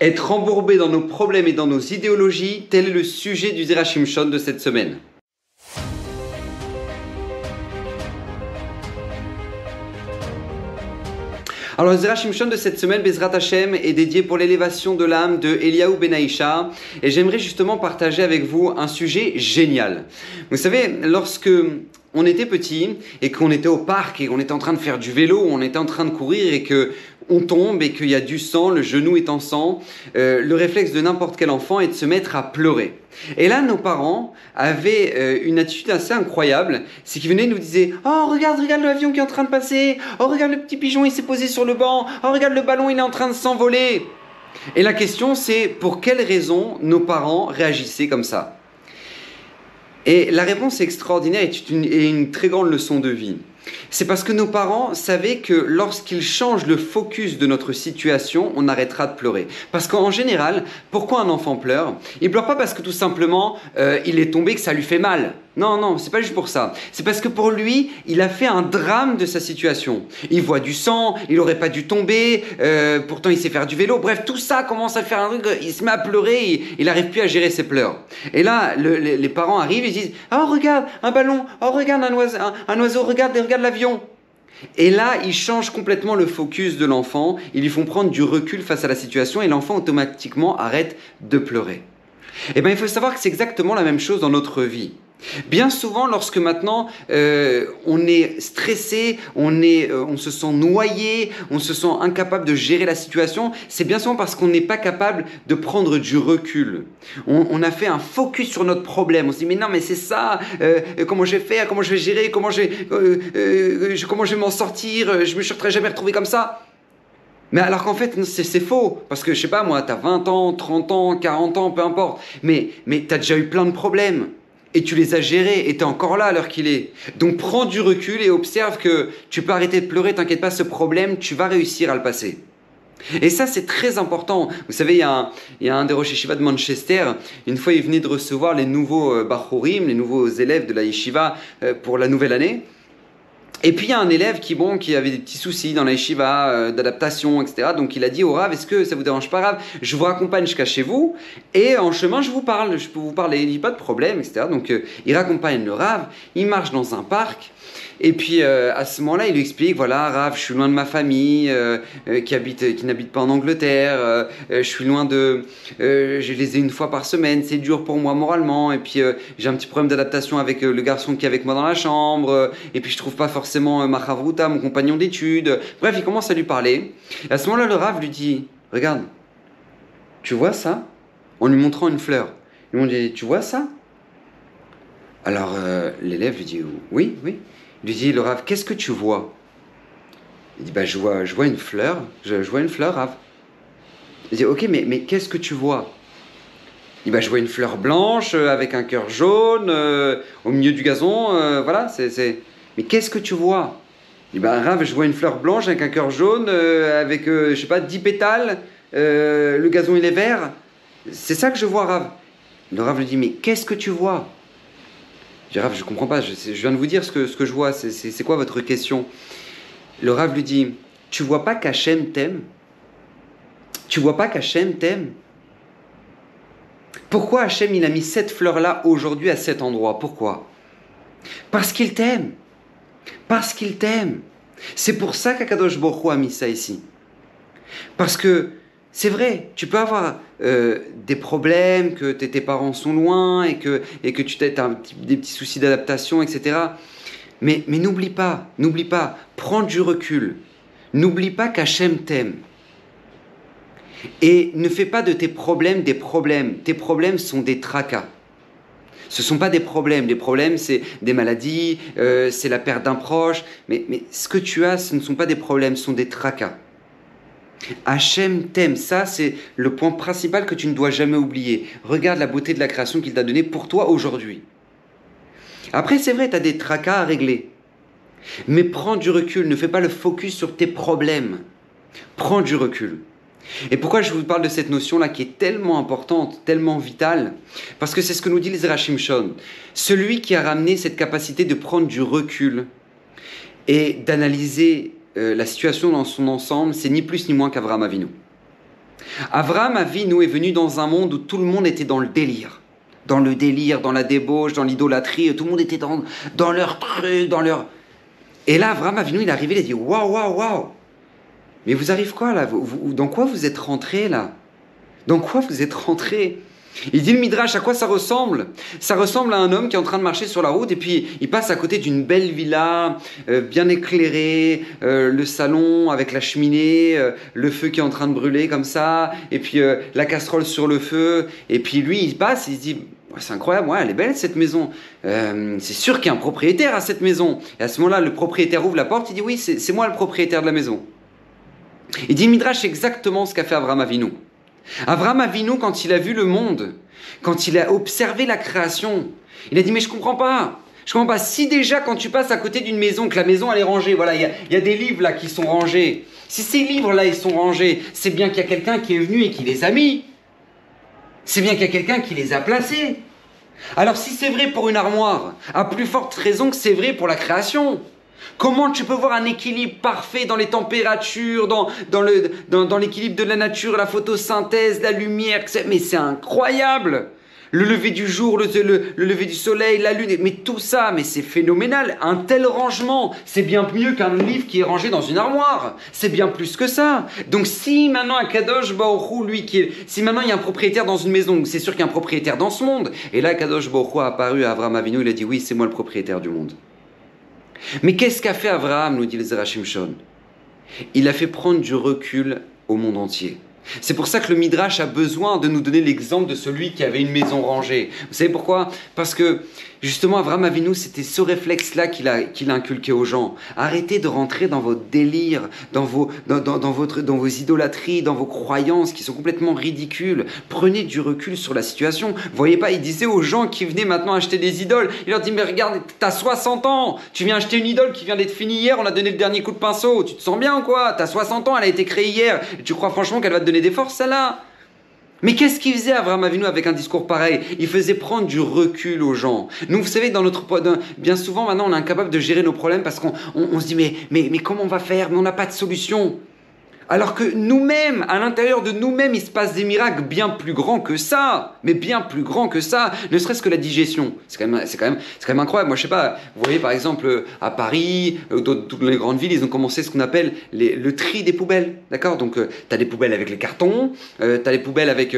Être embourbé dans nos problèmes et dans nos idéologies, tel est le sujet du Zerachim Shon de cette semaine. Alors le Zerachim Shon de cette semaine, Bezrat Hashem, est dédié pour l'élévation de l'âme de Eliaou Benaïcha et j'aimerais justement partager avec vous un sujet génial. Vous savez, lorsque on était petit et qu'on était au parc et qu'on était en train de faire du vélo, on était en train de courir et que on tombe et qu'il y a du sang, le genou est en sang, euh, le réflexe de n'importe quel enfant est de se mettre à pleurer. Et là, nos parents avaient euh, une attitude assez incroyable, c'est qu'ils venaient nous disaient Oh, regarde, regarde l'avion qui est en train de passer, oh, regarde le petit pigeon, il s'est posé sur le banc, oh, regarde le ballon, il est en train de s'envoler. Et la question, c'est pour quelles raisons nos parents réagissaient comme ça? Et la réponse extraordinaire et une, une très grande leçon de vie. C'est parce que nos parents savaient que lorsqu'ils changent le focus de notre situation, on arrêtera de pleurer. Parce qu'en général, pourquoi un enfant pleure? Il pleure pas parce que tout simplement euh, il est tombé que ça lui fait mal. Non, non, c'est pas juste pour ça. C'est parce que pour lui, il a fait un drame de sa situation. Il voit du sang, il aurait pas dû tomber, euh, pourtant il sait faire du vélo. Bref, tout ça commence à faire un truc, il se met à pleurer, il n'arrive plus à gérer ses pleurs. Et là, les, parents arrivent et disent Oh, regarde, un ballon, oh, regarde un oiseau, un, oiseau regarde, regarde l'avion. Et là, ils changent complètement le focus de l'enfant, ils lui font prendre du recul face à la situation et l'enfant automatiquement arrête de pleurer. Eh bien, il faut savoir que c'est exactement la même chose dans notre vie. Bien souvent, lorsque maintenant euh, on est stressé, on, est, euh, on se sent noyé, on se sent incapable de gérer la situation, c'est bien souvent parce qu'on n'est pas capable de prendre du recul. On, a fait un focus sur notre problème. On se dit mais non mais c'est ça. Euh, comment je vais faire Comment je vais gérer Comment je vais, comment je vais m'en sortir Je me serais jamais retrouvé comme ça. Mais alors qu'en fait, c'est faux. Parce que je sais pas, moi, tu as 20 ans, 30 ans, 40 ans, peu importe. Mais, mais tu as déjà eu plein de problèmes et tu les as gérés et tu es encore là à l'heure qu'il est. Donc prends du recul et observe que tu peux arrêter de pleurer, t'inquiète pas, ce problème, tu vas réussir à le passer. Et ça, c'est très important. Vous savez, il y, a un, il y a un des Rosh Yeshiva de Manchester, une fois, il venait de recevoir les nouveaux euh, Bachorim, les nouveaux élèves de la Yeshiva euh, pour la nouvelle année. Et puis il y a un élève qui, bon, qui avait des petits soucis dans la yeshiva, euh, d'adaptation, etc. Donc il a dit au Rav, est-ce que ça vous dérange pas, Rav? Je vous raccompagne jusqu'à chez vous et en chemin je vous parle, je peux vous parler, il dit pas de problème, etc. Donc euh, il raccompagne le Rav, il marche dans un parc et puis euh, à ce moment-là, il lui explique voilà, Rav, je suis loin de ma famille, euh, euh, qui habite, qui n'habite pas en Angleterre. je suis loin de, je les ai une fois par semaine. C'est dur pour moi moralement. Et puis j'ai un petit problème d'adaptation avec le garçon qui est avec moi dans la chambre. et puis je trouve pas forcément ma chavruta, mon compagnon d'études. Bref, il commence à lui parler. Et à ce moment-là, le Rav lui dit regarde, tu vois ça? En lui montrant une fleur. Ils m'ont dit tu vois ça? Alors l'élève lui dit oui, oui. Lui dit, le Rav, qu'est-ce que tu vois? Il dit, bah, je, vois, je vois une fleur. Je, vois une fleur, Rav. Il dit, ok, mais, mais qu'est-ce que tu vois? Il dit, bah, je vois une fleur blanche euh, avec un cœur jaune euh, au milieu du gazon. Euh, voilà, c'est. Mais qu'est-ce que tu vois? Il dit, bah, Rav, je vois une fleur blanche avec un cœur jaune, avec, je sais pas, 10 pétales. le gazon, il est vert. C'est ça que je vois, Rav. Le Rav lui dit, mais qu'est-ce que tu vois? Je je comprends pas, je, viens de vous dire ce que, ce que je vois, c'est quoi votre question? Le Rav lui dit, tu vois pas qu'Hachem t'aime? Tu vois pas qu'Hachem t'aime? Pourquoi Hachem il a mis cette fleur-là aujourd'hui à cet endroit? Pourquoi? Parce qu'il t'aime. Parce qu'il t'aime. C'est pour ça qu'Akadosh Baruch a mis ça ici. Parce que c'est vrai, tu peux avoir euh, des problèmes, que tes parents sont loin et que, et que tu as des petits soucis d'adaptation, etc. Mais, mais n'oublie pas, n'oublie pas, prends du recul. N'oublie pas qu'Hachem t'aime. Et ne fais pas de tes problèmes des problèmes. Tes problèmes sont des tracas. Ce ne sont pas des problèmes. Les problèmes, c'est des maladies, euh, c'est la perte d'un proche. Mais, mais ce que tu as, ce ne sont pas des problèmes, ce sont des tracas. Hachem t'aime, ça c'est le point principal que tu ne dois jamais oublier. Regarde la beauté de la création qu'il t'a donnée pour toi aujourd'hui. Après c'est vrai, tu as des tracas à régler. Mais prends du recul, ne fais pas le focus sur tes problèmes. Prends du recul. Et pourquoi je vous parle de cette notion-là qui est tellement importante, tellement vitale? Parce que c'est ce que nous dit les Shon. Celui qui a ramené cette capacité de prendre du recul et d'analyser euh, la situation dans son ensemble, c'est ni plus ni moins qu'Avraham Avinu. Abraham Avinu est venu dans un monde où tout le monde était dans le délire. Dans le délire, dans la débauche, dans l'idolâtrie, tout le monde était dans, leur truc, dans leur... Et là, Abraham Avinu, il est arrivé, il a dit, waouh, waouh, waouh Mais vous arrivez quoi là? Dans quoi vous êtes rentré là? Dans quoi vous êtes rentré? Il dit le Midrash, à quoi ça ressemble? Ça ressemble à un homme qui est en train de marcher sur la route et puis il passe à côté d'une belle villa, euh, bien éclairée, euh, le salon avec la cheminée, euh, le feu qui est en train de brûler comme ça, et puis la casserole sur le feu, et puis lui il passe, il se dit c'est incroyable, ouais, elle est belle cette maison. c'est sûr qu'il y a un propriétaire à cette maison. Et à ce moment-là, le propriétaire ouvre la porte, il dit oui, c'est moi le propriétaire de la maison. Il dit Midrash exactement ce qu'a fait Abraham Avinu. Abraham Avinu, quand il a vu le monde, quand il a observé la création, il a dit mais je comprends pas. Je comprends pas. Si déjà quand tu passes à côté d'une maison, que la maison elle est rangée, voilà, il y, a, des livres là qui sont rangés. Si ces livres là ils sont rangés, c'est bien qu'il y a quelqu'un qui est venu et qui les a mis. C'est bien qu'il y a quelqu'un qui les a placés. Alors si c'est vrai pour une armoire, à plus forte raison que c'est vrai pour la création. Comment tu peux voir un équilibre parfait dans les températures, dans, dans l'équilibre de la nature, la photosynthèse, la lumière Mais c'est incroyable le lever du jour, le, lever du soleil, la lune, mais tout ça, mais c'est phénoménal. Un tel rangement, c'est bien mieux qu'un livre qui est rangé dans une armoire. C'est bien plus que ça. Donc si maintenant un Kadosh Baruch lui, qui est, si maintenant il y a un propriétaire dans une maison, c'est sûr qu'il y a un propriétaire dans ce monde. Et là, Kadosh Baruch a apparu à Abraham Avinu, il a dit oui, c'est moi le propriétaire du monde. Mais qu'est-ce qu'a fait Abraham, nous dit le Zerachim Shon Il a fait prendre du recul au monde entier. C'est pour ça que le Midrash a besoin de nous donner l'exemple de celui qui avait une maison rangée. Vous savez pourquoi? Parce que Justement, Avram Avinu, c'était ce réflexe-là qu'il a, inculqué aux gens. Arrêtez de rentrer dans vos délires, dans vos, dans, dans, votre, dans vos idolâtries, dans vos croyances qui sont complètement ridicules. Prenez du recul sur la situation. Vous voyez pas, il disait aux gens qui venaient maintenant acheter des idoles, il leur dit, mais regarde, t'as 60 ans, tu viens acheter une idole qui vient d'être finie hier, on a donné le dernier coup de pinceau, tu te sens bien ou quoi? T'as 60 ans, elle a été créée hier, tu crois franchement qu'elle va te donner des forces, celle-là mais qu'est-ce qu'il faisait Abraham Avinu avec un discours pareil? Il faisait prendre du recul aux gens. Nous, vous savez, dans notre bien souvent maintenant, on est incapable de gérer nos problèmes parce qu'on se dit mais, mais, mais comment on va faire? Mais on n'a pas de solution. Alors que nous-mêmes, à l'intérieur de nous-mêmes, il se passe des miracles bien plus grands que ça. Mais bien plus grands que ça. Ne serait-ce que la digestion. C'est quand, même, c'est, quand même, c'est quand même incroyable. Moi, je sais pas, vous voyez par exemple à Paris, euh, dans toutes les grandes villes, ils ont commencé ce qu'on appelle le tri des poubelles. D'accord? Donc, euh, tu as des poubelles avec les cartons, euh, tu poubelles avec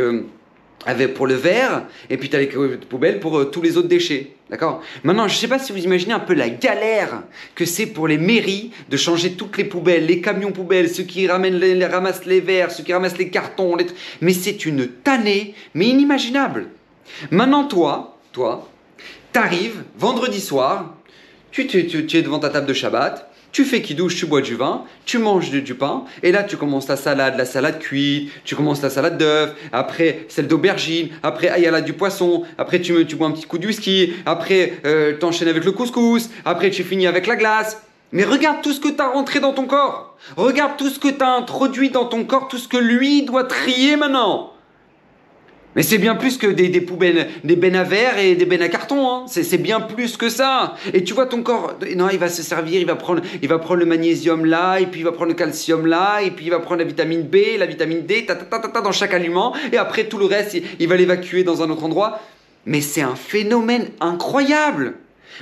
avec pour le verre, et puis tu as les poubelles pour euh, tous les autres déchets. D'accord? Maintenant, je ne sais pas si vous imaginez un peu la galère que c'est pour les mairies de changer toutes les poubelles, les camions poubelles, ceux qui ramènent les, ramassent les verres, ceux qui ramassent les cartons. Mais c'est une tannée, mais inimaginable. Maintenant, toi, toi, t'arrives vendredi soir, tu, tu, tu es devant ta table de Shabbat, tu fais qui douche, tu bois du vin, tu manges du, pain, et là tu commences la salade, la salade cuite, tu commences la salade d'œuf, après celle d'aubergine, après il y a là du poisson, après tu, tu bois un petit coup de whisky, après euh, tu enchaînes avec le couscous, après tu finis avec la glace. Mais regarde tout ce que tu as rentré dans ton corps. Regarde tout ce que tu as introduit dans ton corps, tout ce que lui doit trier maintenant. Mais c'est bien plus que des, des, poubelles, des bennes à verre et des bennes à carton. Hein. C'est bien plus que ça. Et tu vois ton corps, non, il va se servir, il va prendre, il va prendre le magnésium là, et puis il va prendre le calcium là, et puis il va prendre la vitamine B, la vitamine D, ta, ta, ta, ta dans chaque aliment, et après tout le reste, il va l'évacuer dans un autre endroit. Mais c'est un phénomène incroyable.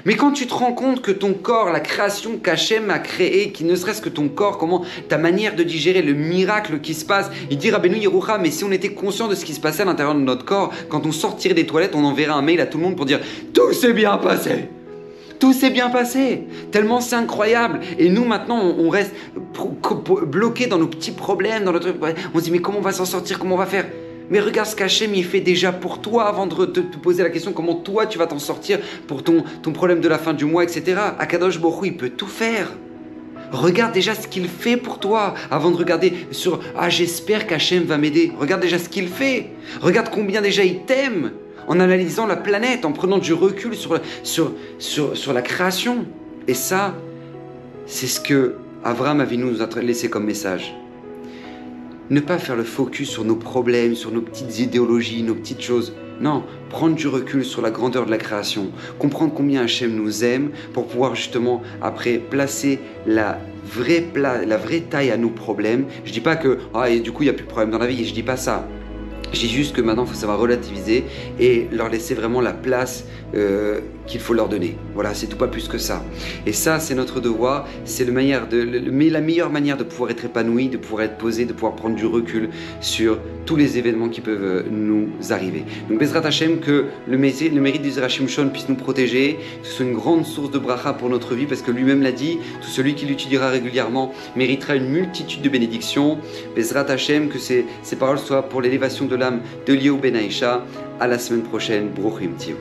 Mais quand tu te rends compte que ton corps, la création qu'Hachem a créée, qui ne serait-ce que ton corps, comment ta manière de digérer le miracle qui se passe, il dit Rabbeinu Yerucha, mais si on était conscient de ce qui se passait à l'intérieur de notre corps, quand on sortirait des toilettes, on enverrait un mail à tout le monde pour dire Tout s'est bien passé. Tout s'est bien passé, tellement c'est incroyable. Et nous maintenant, on reste bloqués dans nos petits problèmes, dans notre... on se dit mais comment on va s'en sortir, comment on va faire? Mais regarde ce qu'Hachem il fait déjà pour toi avant de te, poser la question comment toi tu vas t'en sortir pour ton, ton problème de la fin du mois, etc. Akadosh Borou, il peut tout faire. Regarde déjà ce qu'il fait pour toi avant de regarder sur Ah, j'espère qu'Hachem va m'aider. Regarde déjà ce qu'il fait. Regarde combien déjà il t'aime en analysant la planète, en prenant du recul sur, sur, sur, sur la création. Et ça, c'est ce que Avram nous a laissé comme message ne pas faire le focus sur nos problèmes, sur nos petites idéologies, nos petites choses, Non, prendre du recul sur la grandeur de la création, comprendre combien Hachem nous aime pour pouvoir justement après placer la vraie, la vraie taille à nos problèmes. Je dis pas que ah, du coup il n'y a plus de problème dans la vie, je dis pas ça. Je dis juste que maintenant il faut savoir relativiser et leur laisser vraiment la place euh, qu'il faut leur donner. Voilà, c'est tout pas plus que ça. Et ça, c'est notre devoir, c'est le manière de, mais la meilleure manière de pouvoir être épanoui, de pouvoir être posé, de pouvoir prendre du recul sur tous les événements qui peuvent euh, nous arriver. Donc, Bezrat Hashem, que le mérite, le mérite Shon puisse nous protéger, que ce soit une grande source de bracha pour notre vie, parce que lui-même l'a dit, tout celui qui l'utilisera régulièrement méritera une multitude de bénédictions. Bezrat Hashem, que ces, ces paroles soient pour l'élévation de l'âme de Liu Benaïcha. À la semaine prochaine, Bruchim Tio.